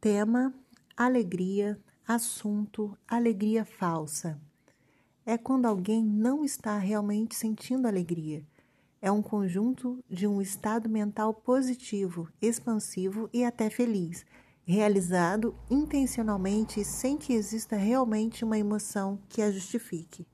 Tema: alegria. Assunto: alegria falsa. É quando alguém não está realmente sentindo alegria. É um conjunto de um estado mental positivo, expansivo e até feliz, realizado intencionalmente sem que exista realmente uma emoção que a justifique.